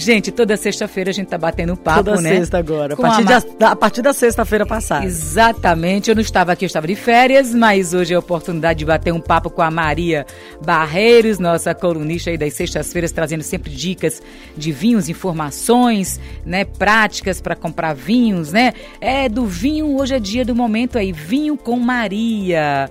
Gente, toda sexta-feira a gente tá batendo papo, toda né? sexta agora. A partir, a, de, a partir da sexta-feira passada. Exatamente. Eu não estava aqui, eu estava de férias, mas hoje é a oportunidade de bater um papo com a Maria Barreiros, nossa colunista aí das sextas-feiras, trazendo sempre dicas de vinhos, informações, né? Práticas para comprar vinhos, né? É do vinho, hoje é dia do momento aí, vinho com Maria.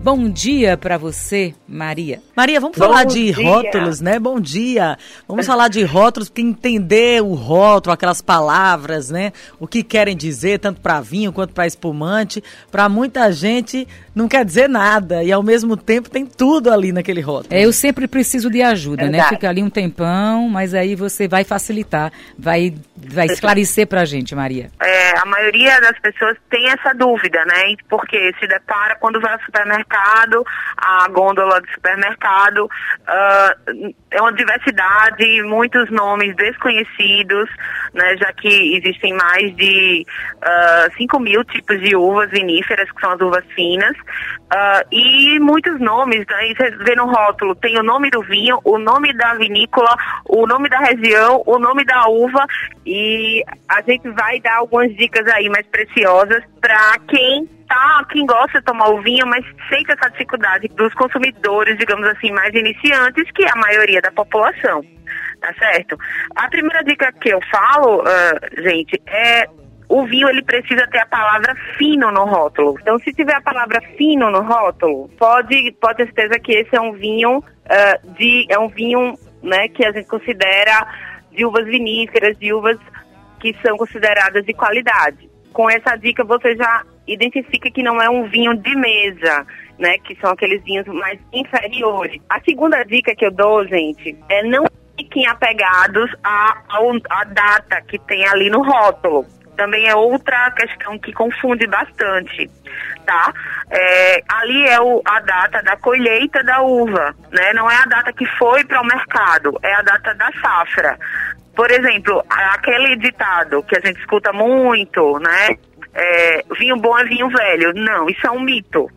Bom dia para você, Maria. Maria, vamos Bom falar de dia. rótulos, né? Bom dia. Vamos falar de rótulos, porque entender o rótulo, aquelas palavras, né? O que querem dizer, tanto para vinho quanto para espumante, para muita gente não quer dizer nada e ao mesmo tempo tem tudo ali naquele rótulo. É, eu sempre preciso de ajuda, né? Fica ali um tempão, mas aí você vai facilitar, vai, vai esclarecer para a gente, Maria. É, a maioria das pessoas tem essa dúvida, né? Porque se depara quando vai ao supermercado, a gôndola do supermercado, uh, é uma diversidade, muitos nomes desconhecidos, né? Já que existem mais de uh, 5 mil tipos de uvas viníferas, que são as uvas finas, Uh, e muitos nomes, aí você vê no rótulo, tem o nome do vinho, o nome da vinícola, o nome da região, o nome da uva e a gente vai dar algumas dicas aí mais preciosas para quem quem gosta de tomar o vinho, mas sente essa dificuldade dos consumidores, digamos assim, mais iniciantes, que é a maioria da população. Tá certo? A primeira dica que eu falo, uh, gente, é o vinho ele precisa ter a palavra fino no rótulo. Então, se tiver a palavra fino no rótulo, pode, pode ter certeza que esse é um vinho uh, de é um vinho, né, que a gente considera de uvas viníferas, de uvas que são consideradas de qualidade. Com essa dica você já identifica que não é um vinho de mesa, né, que são aqueles vinhos mais inferiores. A segunda dica que eu dou, gente, é não fiquem apegados à, à, à data que tem ali no rótulo também é outra questão que confunde bastante, tá? É, ali é o, a data da colheita da uva, né? Não é a data que foi para o mercado, é a data da safra. Por exemplo, aquele ditado que a gente escuta muito, né? É, vinho bom é vinho velho. Não, isso é um mito.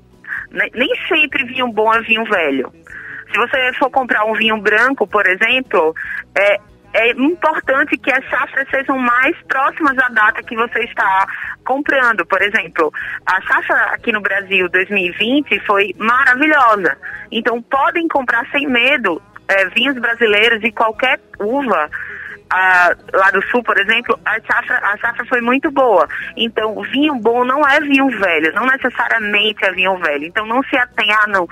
Nem sempre vinho bom é vinho velho. Se você for comprar um vinho branco, por exemplo, é, é importante que as safras sejam mais próximas à data que você está comprando. Por exemplo, a safra aqui no Brasil 2020 foi maravilhosa. Então podem comprar sem medo é, vinhos brasileiros de qualquer uva. Ah, lá do sul, por exemplo, a safra, a safra foi muito boa. Então, vinho bom não é vinho velho, não necessariamente é vinho velho. Então, não se atenha, ah, não,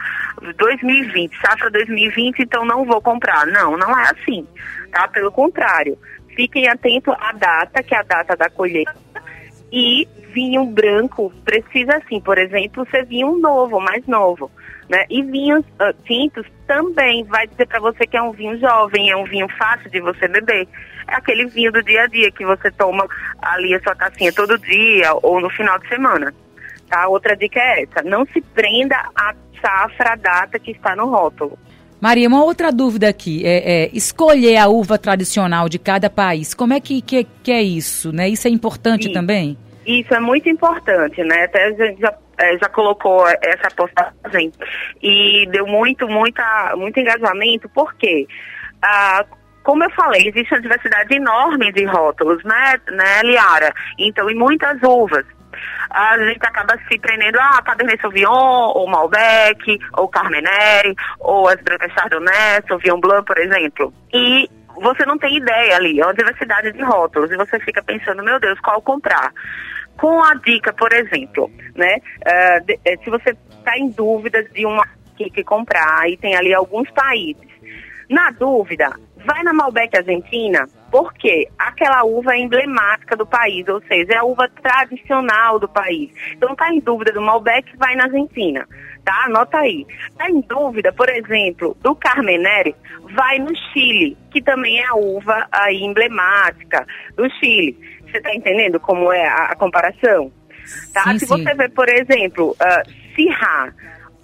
2020, safra 2020, então não vou comprar. Não, não é assim tá? Pelo contrário, fiquem atentos à data, que é a data da colheita, e vinho branco precisa assim, por exemplo, ser vinho novo, mais novo, né? E vinhos uh, tintos também vai dizer para você que é um vinho jovem, é um vinho fácil de você beber. É aquele vinho do dia a dia que você toma ali a sua tacinha todo dia ou no final de semana. Tá? Outra dica é essa, não se prenda à safra, à data que está no rótulo. Maria, uma outra dúvida aqui. É, é, escolher a uva tradicional de cada país, como é que, que, que é isso? Né? Isso é importante Sim. também? Isso é muito importante, né? Até a gente já, é, já colocou essa postagem e deu muito, muita, muito engajamento, porque, ah, como eu falei, existe uma diversidade enorme de rótulos, né, né, Liara? Então, em muitas uvas a gente acaba se prendendo a ah, Cabernet Sauvignon, ou Malbec, ou Carmenere, ou as brancas Chardonnay, Sauvignon Blanc, por exemplo. E você não tem ideia ali, é uma diversidade de rótulos, e você fica pensando, meu Deus, qual comprar? Com a dica, por exemplo, né, uh, de, eh, se você está em dúvida de uma que, que comprar, e tem ali alguns países, na dúvida, vai na Malbec Argentina, porque aquela uva é emblemática do país, ou seja, é a uva tradicional do país. Então tá em dúvida do Malbec, vai na Argentina, tá? Anota aí. Tá em dúvida, por exemplo, do Carmenere, vai no Chile, que também é a uva aí emblemática do Chile. Você tá entendendo como é a, a comparação? Tá? Sim, Se sim. você vê, por exemplo, uh,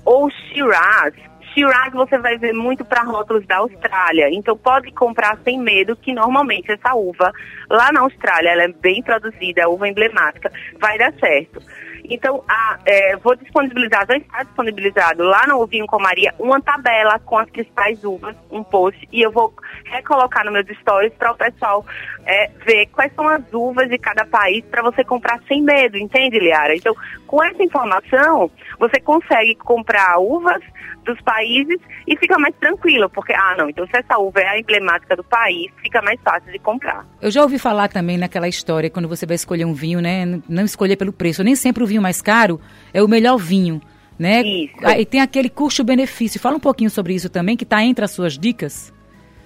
ou Shiraz, Shiraz você vai ver muito para rótulos da Austrália, então pode comprar sem medo que normalmente essa uva lá na Austrália ela é bem produzida, é uva emblemática, vai dar certo. Então, a, é, vou disponibilizar, já está disponibilizado lá no Vinho com Maria, uma tabela com as principais uvas, um post, e eu vou recolocar no meus stories para o pessoal é, ver quais são as uvas de cada país para você comprar sem medo, entende, Liara? Então, com essa informação, você consegue comprar uvas dos países e fica mais tranquilo, porque, ah, não, então se essa uva é a emblemática do país, fica mais fácil de comprar. Eu já ouvi falar também naquela história, quando você vai escolher um vinho, né, não escolher pelo preço, nem sempre o vinho mais caro é o melhor vinho, né? Isso. Aí tem aquele custo-benefício. Fala um pouquinho sobre isso também, que está entre as suas dicas.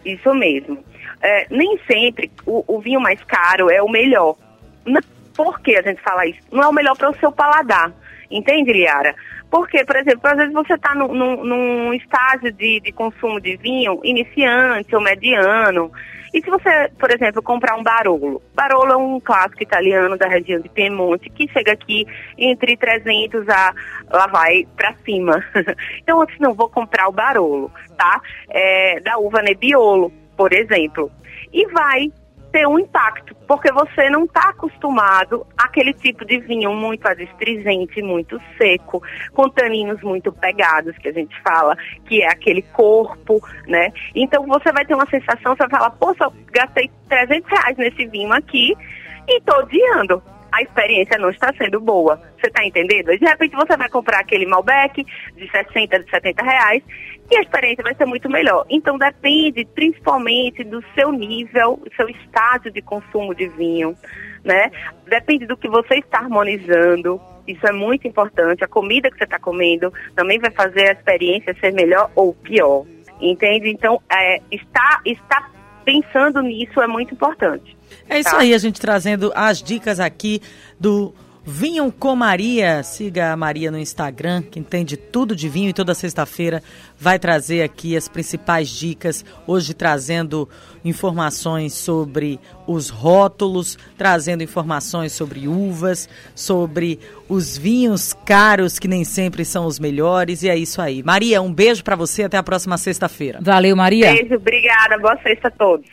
Isso mesmo. É, nem sempre o, o, vinho mais caro é o melhor. Por que a gente fala isso? Não é o melhor para o seu paladar. Entende, Liara? Porque, por exemplo, às vezes você está num, num, num, estágio de, de consumo de vinho iniciante ou mediano. E se você, por exemplo, comprar um Barolo? Barolo é um clássico italiano da região de Piemonte que chega aqui entre 300 a lá vai para cima. então, assim, não vou comprar o Barolo, tá? É, da uva Nebbiolo, por exemplo. E vai ter um impacto, porque você não está acostumado àquele tipo de vinho muito adstringente, muito seco, com taninos muito pegados, que a gente fala, que é aquele corpo, né? Então você vai ter uma sensação, você vai falar, poxa, gastei 300 reais nesse vinho aqui e estou odiando a experiência não está sendo boa. Você está entendendo? De repente você vai comprar aquele Malbec de 60, de 70 reais e a experiência vai ser muito melhor. Então depende principalmente do seu nível, do seu estágio de consumo de vinho, né? Depende do que você está harmonizando. Isso é muito importante. A comida que você está comendo também vai fazer a experiência ser melhor ou pior. Entende? Então, é, está, está pensando nisso é muito importante. É isso tá? aí, a gente trazendo as dicas aqui do Vinho com Maria. Siga a Maria no Instagram, que entende tudo de vinho e toda sexta-feira vai trazer aqui as principais dicas. Hoje trazendo informações sobre os rótulos, trazendo informações sobre uvas, sobre os vinhos caros que nem sempre são os melhores. E é isso aí. Maria, um beijo para você. Até a próxima sexta-feira. Valeu, Maria. Beijo, obrigada. Boa sexta a todos.